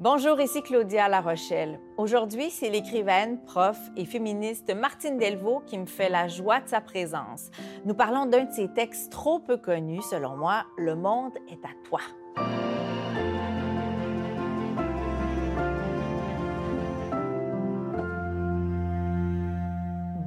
Bonjour, ici Claudia La Rochelle. Aujourd'hui, c'est l'écrivaine, prof et féministe Martine Delvaux qui me fait la joie de sa présence. Nous parlons d'un de ses textes trop peu connus, selon moi, Le monde est à toi.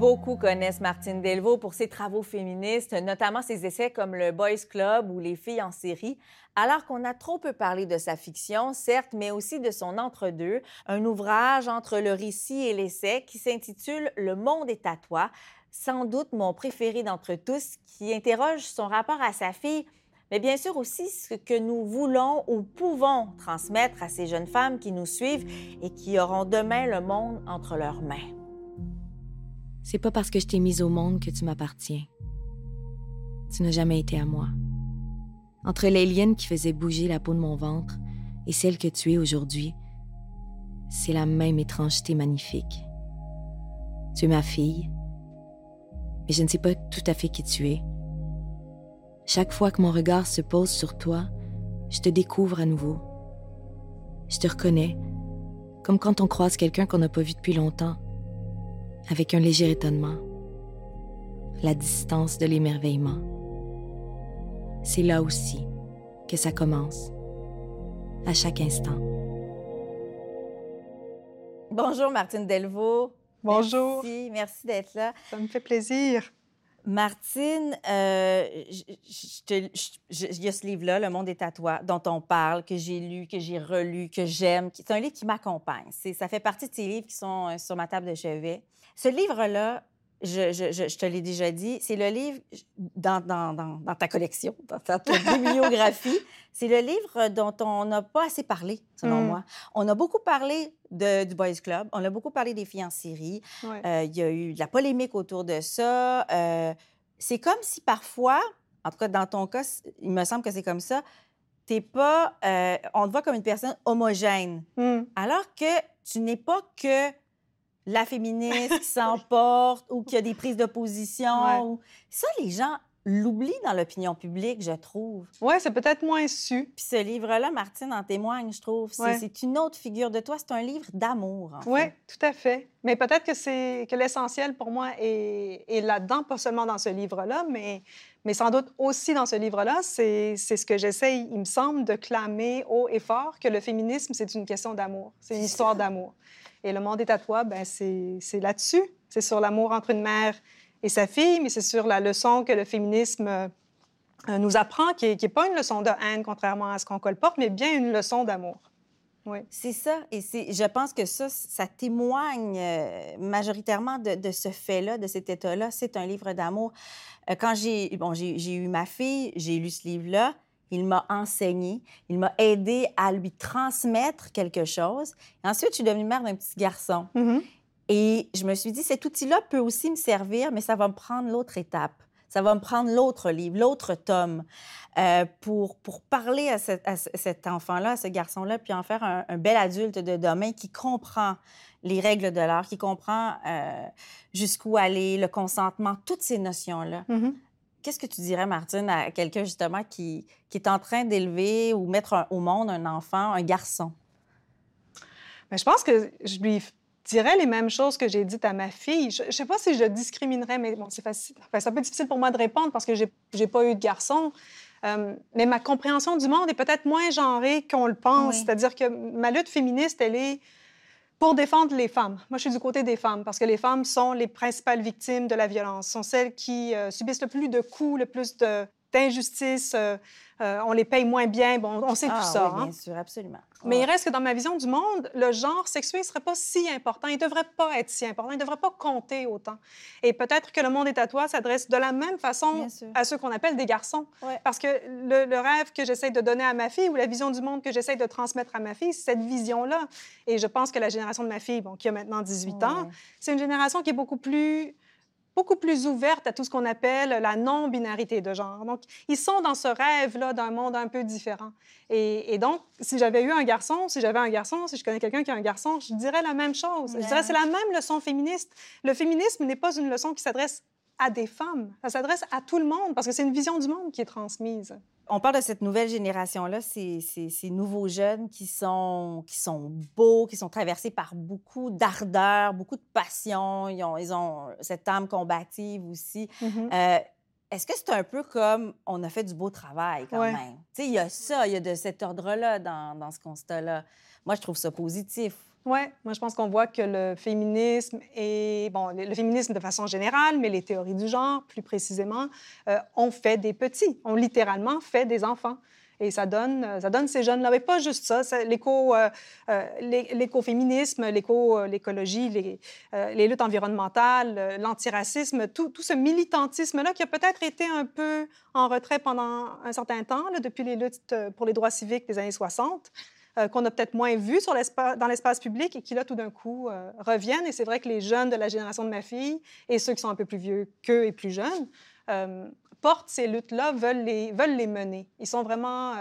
Beaucoup connaissent Martine Delvaux pour ses travaux féministes, notamment ses essais comme Le Boys Club ou Les filles en série, alors qu'on a trop peu parlé de sa fiction, certes, mais aussi de son entre-deux, un ouvrage entre le récit et l'essai qui s'intitule Le monde est à toi, sans doute mon préféré d'entre tous, qui interroge son rapport à sa fille, mais bien sûr aussi ce que nous voulons ou pouvons transmettre à ces jeunes femmes qui nous suivent et qui auront demain le monde entre leurs mains. C'est pas parce que je t'ai mise au monde que tu m'appartiens. Tu n'as jamais été à moi. Entre les liens qui faisaient bouger la peau de mon ventre et celle que tu es aujourd'hui, c'est la même étrangeté magnifique. Tu es ma fille, mais je ne sais pas tout à fait qui tu es. Chaque fois que mon regard se pose sur toi, je te découvre à nouveau. Je te reconnais, comme quand on croise quelqu'un qu'on n'a pas vu depuis longtemps avec un léger étonnement, la distance de l'émerveillement. C'est là aussi que ça commence, à chaque instant. Bonjour Martine Delvaux. Bonjour. Merci, merci d'être là. Ça me fait plaisir. Martine, euh, il y a ce livre-là, Le monde est à toi, dont on parle, que j'ai lu, que j'ai relu, que j'aime. C'est un livre qui m'accompagne. Ça fait partie de ces livres qui sont euh, sur ma table de chevet. Ce livre-là, je, te l'ai déjà dit, c'est le livre dans, ta collection, dans ta, bibliographie. c'est le livre dont on n'a pas assez parlé, selon mm. moi. On a beaucoup parlé de, du Boys Club, on a beaucoup parlé des filles en série. Euh, il y a eu de la polémique autour de ça. Euh, c'est comme si parfois, en tout cas dans ton cas, il me semble que c'est comme ça, t'es pas, euh, on te voit comme une personne homogène, mm. alors que tu n'es pas que la féministe qui s'emporte ou qui a des prises de position. Ça, les gens l'oublient dans l'opinion publique, je trouve. Oui, c'est peut-être moins su. Puis ce livre-là, Martine en témoigne, je trouve. C'est une autre figure de toi. C'est un livre d'amour. Oui, tout à fait. Mais peut-être que c'est que l'essentiel pour moi est, est là-dedans, pas seulement dans ce livre-là, mais, mais sans doute aussi dans ce livre-là. C'est ce que j'essaye, il me semble, de clamer haut et fort que le féminisme, c'est une question d'amour. C'est une histoire d'amour. Et le monde est à toi, ben c'est là-dessus. C'est sur l'amour entre une mère et sa fille, mais c'est sur la leçon que le féminisme euh, nous apprend, qui n'est pas une leçon de haine, contrairement à ce qu'on colporte, mais bien une leçon d'amour. Oui. C'est ça. Et je pense que ça, ça témoigne euh, majoritairement de, ce fait-là, de cet état-là. C'est un livre d'amour. Euh, quand j'ai bon, eu ma fille, j'ai lu ce livre-là il m'a enseigné, il m'a aidé à lui transmettre quelque chose. ensuite, je suis devenue mère d'un petit garçon. Mm-hmm. Et je me suis dit, cet outil-là peut aussi me servir, mais ça va me prendre l'autre étape. Ça va me prendre l'autre livre, l'autre tome, euh, pour, pour parler à, cet enfant-là, à ce garçon-là, puis en faire un, bel adulte de demain qui comprend les règles de l'art, qui comprend euh, jusqu'où aller, le consentement, toutes ces notions-là. Mm-hmm. Qu'est-ce que tu dirais, Martine, à quelqu'un justement qui, qui est en train d'élever ou mettre au monde un enfant, un garçon? Bien, je pense que je lui dirais les mêmes choses que j'ai dites à ma fille. Je ne sais pas si je discriminerais, mais bon, c'est facile. c'est un peu difficile pour moi de répondre parce que j'ai n'ai pas eu de garçon. Euh, mais ma compréhension du monde est peut-être moins genrée qu'on le pense. C'est-à-dire que ma lutte féministe, elle est pour défendre les femmes. Moi, je suis du côté des femmes parce que les femmes sont les principales victimes de la violence, sont celles qui euh, subissent le plus de coups, le plus d'injustices. Euh, euh, on les paye moins bien. Bon, on sait tout ah ça. Oui, bien hein. sûr, absolument. Mais il reste que dans ma vision du monde, le genre sexué ne serait pas si important. Il ne devrait pas être si important. Il ne devrait pas compter autant. Et peut-être que le monde est à toi s'adresse de la même façon à ceux qu'on appelle des garçons. Parce que le, rêve que j'essaie de donner à ma fille ou la vision du monde que j'essaie de transmettre à ma fille, c'est cette vision-là. Et je pense que la génération de ma fille, bon, qui a maintenant 18 ans, c'est une génération qui est beaucoup plus beaucoup plus ouverte à tout ce qu'on appelle la non-binarité de genre. Donc, ils sont dans ce rêve-là d'un monde un peu différent. Et, donc, si j'avais eu un garçon, si j'avais un garçon, si je connais quelqu'un qui a un garçon, je dirais la même chose. Je dirais c'est la même leçon féministe. Le féminisme n'est pas une leçon qui s'adresse à des femmes. Ça s'adresse à tout le monde parce que c'est une vision du monde qui est transmise. On parle de cette nouvelle génération-là, ces, ces, nouveaux jeunes qui sont, qui sont beaux, qui sont traversés par beaucoup d'ardeur, beaucoup de passion. Ils ont, ils ont cette âme combative aussi. Mm-hmm. Euh, est-ce que c'est un peu comme on a fait du beau travail quand même? Tu sais, il y a ça, il y a de cet ordre-là dans, dans ce constat-là. Moi, je trouve ça positif. Oui, moi je pense qu'on voit que le féminisme et bon, le féminisme de façon générale, mais les théories du genre plus précisément, euh, ont fait des petits, ont littéralement fait des enfants. Et ça donne, ça donne ces jeunes-là. Mais pas juste ça, l'éco, euh, euh, l'écoféminisme, l'éco, l'écologie, les, les, luttes environnementales, l'antiracisme, tout, tout, ce militantisme-là qui a peut-être été un peu en retrait pendant un certain temps, là, depuis les luttes pour les droits civiques des années 60. Euh, qu'on a peut-être moins vu sur dans l'espace public et qui, là, tout d'un coup, euh, reviennent. Et c'est vrai que les jeunes de la génération de ma fille et ceux qui sont un peu plus vieux qu'eux et plus jeunes euh, portent ces luttes-là, veulent les, veulent les mener. Ils sont vraiment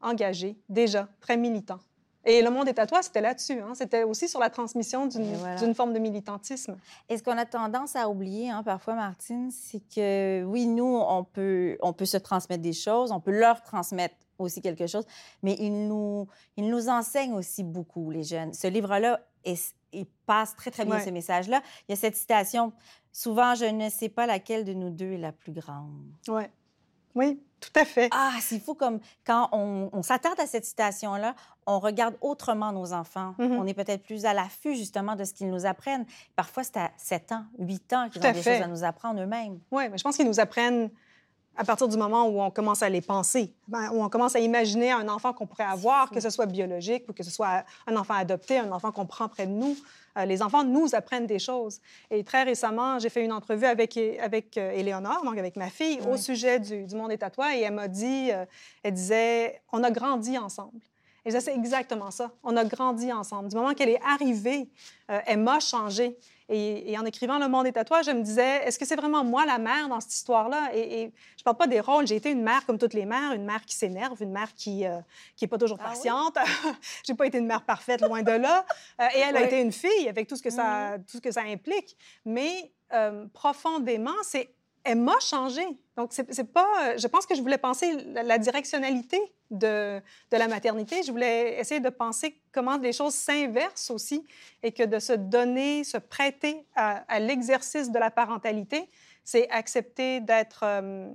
engagés, déjà, très militants. Et le monde est à toi, c'était là-dessus. Hein. C'était aussi sur la transmission d'une forme de militantisme. Et ce qu'on a tendance à oublier hein, parfois, Martine, c'est que oui, nous, on peut, on peut se transmettre des choses, on peut leur transmettre aussi quelque chose, mais il nous, il nous enseigne aussi beaucoup, les jeunes. Ce livre-là, il passe très, très bien ce message là Il y a cette citation, souvent, je ne sais pas laquelle de nous deux est la plus grande. Ouais. Oui, tout à fait. Ah, c'est fou comme quand on, s'attarde à cette citation-là, on regarde autrement nos enfants. Mm-hmm. On est peut-être plus à l'affût, justement, de ce qu'ils nous apprennent. Parfois, c'est à 7 ans, 8 ans qu'ils ont des choses à nous apprendre eux-mêmes. Oui, mais je pense qu'ils nous apprennent à partir du moment où on commence à les penser, ben, où on commence à imaginer un enfant qu'on pourrait avoir, que ce soit biologique ou que ce soit un enfant adopté, un enfant qu'on prend près de nous. Euh, les enfants nous apprennent des choses. Et très récemment, j'ai fait une entrevue avec, avec euh, Éléonore, donc avec ma fille, au sujet du, monde est à toi, et elle m'a dit, euh, elle disait, on a grandi ensemble. Et c'est exactement ça. On a grandi ensemble. Du moment qu'elle est arrivée, elle m'a changé. Et, en écrivant Le monde est à toi, je me disais, est-ce que c'est vraiment moi la mère dans cette histoire-là? Et, je ne parle pas des rôles. J'ai été une mère comme toutes les mères, une mère qui s'énerve, une mère qui n'est euh, pas toujours ah patiente. Je J'ai pas été une mère parfaite, loin de là. Euh, et elle a été une fille avec tout ce que ça, mm-hmm. tout ce que ça implique. Mais euh, profondément, c'est elle m'a changé. Donc, c'est pas. Euh, je pense que je voulais penser la, directionnalité de, de, la maternité. Je voulais essayer de penser comment les choses s'inversent aussi et que de se donner, se prêter à, l'exercice de la parentalité, c'est accepter d'être. Euh,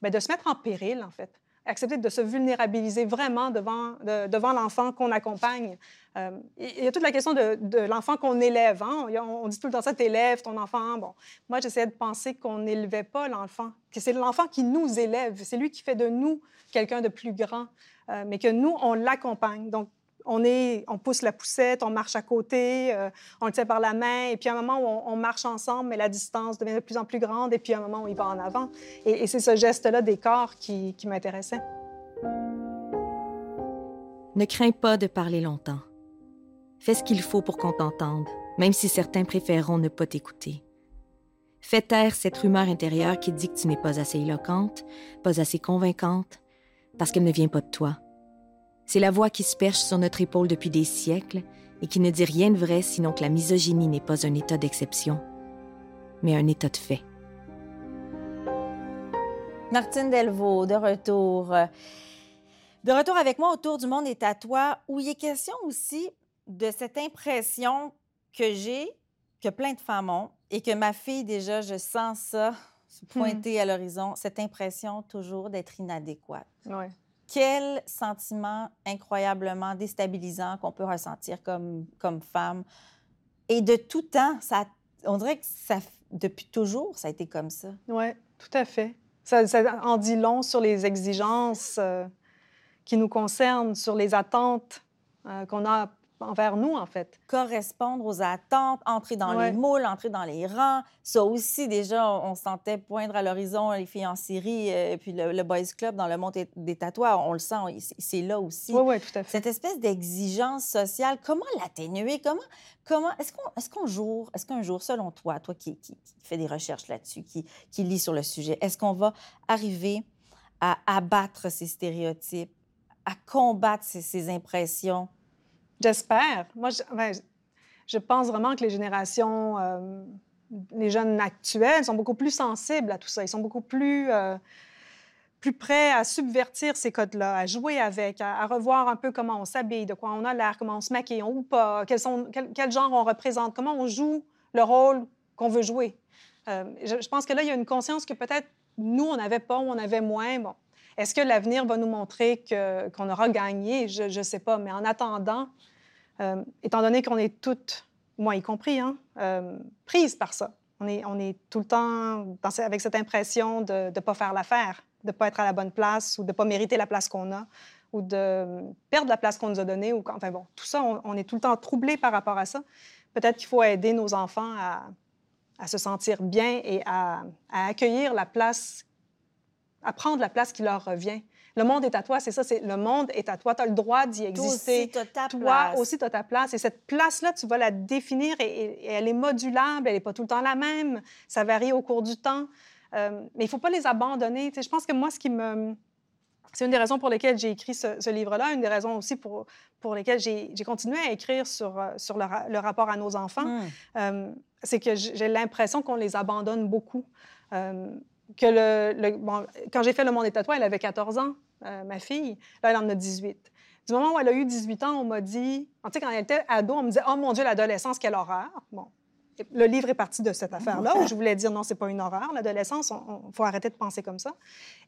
ben, de se mettre en péril, en fait accepter de se vulnérabiliser vraiment devant, devant l'enfant qu'on accompagne. Euh, il y a toute la question de, l'enfant qu'on élève. Hein? On, dit tout le temps ça, t'élèves ton enfant. Bon, moi, j'essayais de penser qu'on n'élevait pas l'enfant, que c'est l'enfant qui nous élève. C'est lui qui fait de nous quelqu'un de plus grand, euh, mais que nous, on l'accompagne. Donc, on, est, on pousse la poussette, on marche à côté, euh, on le tient par la main, et puis à un moment où on, marche ensemble, mais la distance devient de plus en plus grande, et puis à un moment où il va en avant. Et, c'est ce geste-là des corps qui, qui m'intéressait. Ne crains pas de parler longtemps. Fais ce qu'il faut pour qu'on t'entende, même si certains préféreront ne pas t'écouter. Fais taire cette rumeur intérieure qui dit que tu n'es pas assez éloquente, pas assez convaincante, parce qu'elle ne vient pas de toi. C'est la voix qui se perche sur notre épaule depuis des siècles et qui ne dit rien de vrai sinon que la misogynie n'est pas un état d'exception, mais un état de fait. Martine Delvaux, de retour. De retour avec moi autour du monde est à toi, où il est question aussi de cette impression que j'ai, que plein de femmes ont, et que ma fille, déjà, je sens ça pointer hmm. à l'horizon, cette impression toujours d'être inadéquate. Ouais quel sentiment incroyablement déstabilisant qu'on peut ressentir comme, comme femme. Et de tout temps, ça, on dirait que ça, depuis toujours, ça a été comme ça. Oui, tout à fait. Ça, en dit long sur les exigences euh, qui nous concernent, sur les attentes euh, qu'on a envers nous, en fait. Correspondre aux attentes, entrer dans les moules, entrer dans les rangs. Ça aussi, déjà, on, sentait poindre à l'horizon les filles en série, et euh, puis le, Boys Club dans le monde des tatouages, on le sent, c'est là aussi. Oui, oui, tout à fait. Cette espèce d'exigence sociale, comment l'atténuer? Comment, comment est-ce qu'on est qu'un jour, est-ce qu'un jour, selon toi, toi qui, qui, fais des recherches là-dessus, qui, qui lit sur le sujet, est-ce qu'on va arriver à abattre ces stéréotypes, à combattre ces, ces impressions J'espère. Moi, je, ben, je, pense vraiment que les générations, euh, les jeunes actuels sont beaucoup plus sensibles à tout ça. Ils sont beaucoup plus... Euh, plus prêt à subvertir ces codes-là, à jouer avec, à, revoir un peu comment on s'habille, de quoi on a l'air, comment on se maquille ou pas, quel, genre on représente, comment on joue le rôle qu'on veut jouer. Euh, je, pense que là, il y a une conscience que peut-être nous, on n'avait pas ou on avait moins. Bon, est-ce que l'avenir va nous montrer qu'on aura gagné? Je ne sais pas. Mais en attendant, euh, étant donné qu'on est toutes, moi y compris, hein, euh, prises par ça, on est, tout le temps avec cette impression de ne pas faire l'affaire, de ne pas être à la bonne place ou de ne pas mériter la place qu'on a ou de perdre la place qu'on nous a donnée. Ou, enfin bon, tout ça, on, est tout le temps troublé par rapport à ça. Peut-être qu'il faut aider nos enfants à, à se sentir bien et à, à, accueillir la place, à prendre la place qui leur revient. Le monde est à toi, c'est ça, c'est le monde est à toi. Tu as le droit d'y exister. Toi aussi, tu as ta toi place. aussi, tu as ta place. Et cette place-là, tu vas la définir et, elle est modulable, elle n'est pas tout le temps la même. Ça varie au cours du temps. Euh, mais il ne faut pas les abandonner. Je pense que moi, ce qui me... C'est une des raisons pour lesquelles j'ai écrit ce, livre-là, une des raisons aussi pour, pour lesquelles j'ai continué à écrire sur, euh, sur le, rapport à nos enfants. Hmm. Euh, c'est que j'ai l'impression qu'on les abandonne beaucoup. Que le, bon, quand j'ai fait Le Monde est à toi, elle avait 14 ans. Euh, ma fille. Là, elle en a 18. Du moment où elle a eu 18 ans, on m'a dit, tu sais, quand elle était ado, on me disait, oh mon Dieu, l'adolescence, quelle horreur. Bon. Le livre est parti de cette affaire-là où je voulais dire non, c'est pas une horreur. L'adolescence, il faut arrêter de penser comme ça.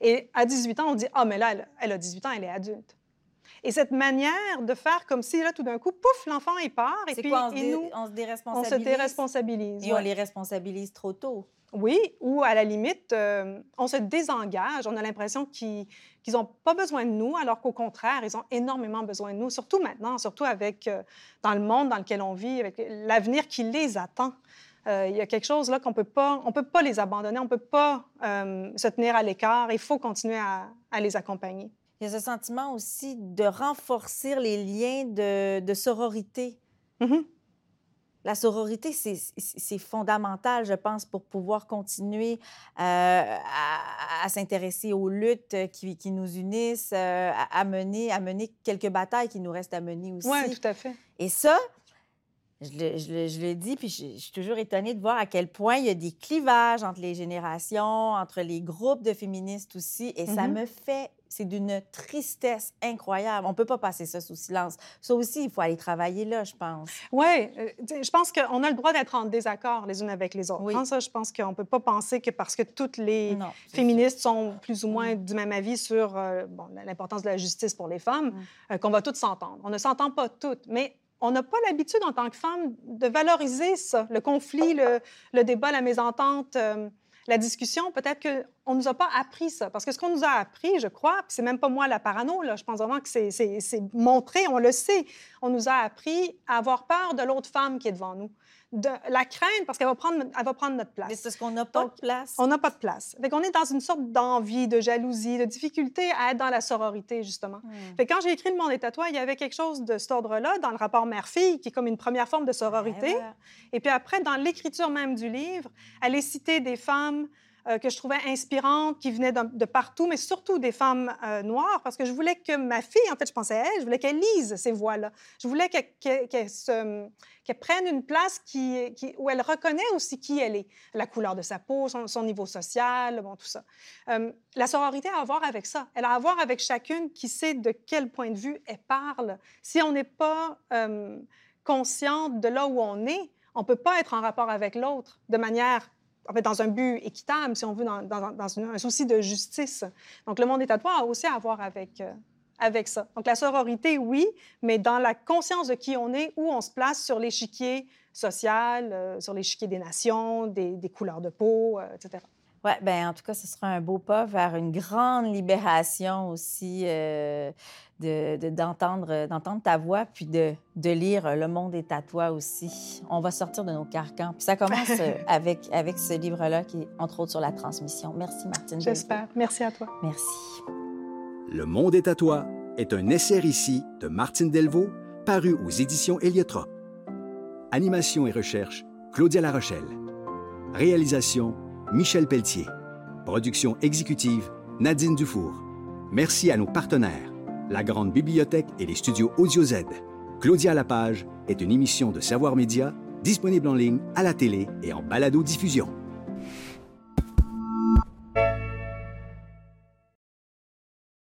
Et à 18 ans, on dit ah, mais là, elle, a 18 ans, elle est adulte. Et cette manière de faire comme si, là, tout d'un coup, pouf, l'enfant, il part. Et puis, quoi, on, et nous, on se déresponsabilise. On se déresponsabilise? Et on les responsabilise trop tôt. Oui, ou à la limite, euh, on se désengage. On a l'impression qu'ils n'ont pas besoin de nous, alors qu'au contraire, ils ont énormément besoin de nous, surtout maintenant, surtout avec, euh, dans le monde dans lequel on vit, avec l'avenir qui les attend. Euh, il y a quelque chose là qu'on peut pas, on peut pas les abandonner, on peut pas se tenir à l'écart. Il faut continuer à, les accompagner. Il y a ce sentiment aussi de renforcer les liens de, sororité. Mm-hmm. La sororité, c'est fondamental, je pense, pour pouvoir continuer euh, à, s'intéresser aux luttes qui, qui nous unissent, euh, à, mener, à mener quelques batailles qui nous restent à mener aussi. Oui, tout à fait. Et ça, je le, je, le, dis, puis je, suis toujours étonnée de voir à quel point il y a des clivages entre les générations, entre les groupes de féministes aussi, et ça mm-hmm. me fait c'est d'une tristesse incroyable. On ne peut pas passer ça sous silence. Ça aussi, il faut aller travailler là, je pense. Oui, euh, je pense qu'on a le droit d'être en désaccord les unes avec les autres. Oui. ça, je pense qu'on ne peut pas penser que parce que toutes les féministes sont plus ou moins mm. du même avis sur euh, l'importance de la justice pour les femmes, mm. euh, qu'on va toutes s'entendre. On ne s'entend pas toutes, mais on n'a pas l'habitude en tant que femme de valoriser ça, le conflit, le, débat, la mésentente la discussion, peut-être qu'on ne nous a pas appris ça. Parce que ce qu'on nous a appris, je crois, puis c'est même pas moi la parano, là, je pense vraiment que c'est montré, on le sait, on nous a appris à avoir peur de l'autre femme qui est devant nous de la crainte parce qu'elle va prendre, elle va prendre notre place. Mais c'est ce qu'on n'a pas de place. On n'a pas de place. Fait qu'on est dans une sorte d'envie, de jalousie, de difficulté à être dans la sororité, justement. Hmm. Fait quand j'ai écrit Le Monde est à toi, il y avait quelque chose de cet ordre-là dans le rapport mère-fille, qui est comme une première forme de sororité. Et puis après, dans l'écriture même du livre, elle est citée des femmes euh, que je trouvais inspirantes, qui venaient de, partout, mais surtout des femmes euh, noires, parce que je voulais que ma fille, en fait, je pensais à elle, je voulais qu'elle lise ces voix-là. Je voulais qu'elle prenne une place qui, où elle reconnaît aussi qui elle est, la couleur de sa peau, son, niveau social, bon, tout ça. Euh, la sororité a à voir avec ça. Elle a à voir avec chacune qui sait de quel point de vue elle parle. Si on n'est pas consciente de là où on est, on ne peut pas être en rapport avec l'autre de manière en fait, dans un but équitable, si on veut, dans, un souci de justice. Donc, le monde toi a aussi à voir avec, euh, avec ça. Donc, la sororité, oui, mais dans la conscience de qui on est, où on se place sur l'échiquier social, euh, sur l'échiquier des nations, des, couleurs de peau, euh, etc. Oui, ben en tout cas, ce sera un beau pas vers une grande libération aussi euh, d'entendre de, d'entendre ta voix, puis de, de, lire Le monde est à toi aussi. On va sortir de nos carcans. Puis ça commence euh, avec, avec ce livre-là qui est entre autres sur la transmission. Merci, Martine. J'espère. Merci à toi. Merci. Le monde est à toi est un essai ici de Martine Delvaux, paru aux éditions Héliotrope. Animation et recherche, Claudia Larochelle. Réalisation, Michel Pelletier. Production exécutive, Nadine Dufour. Merci à nos partenaires, la Grande Bibliothèque et les studios Audio Z. Claudia Lapage est une émission de Savoir Média disponible en ligne, à la télé et en balado-diffusion.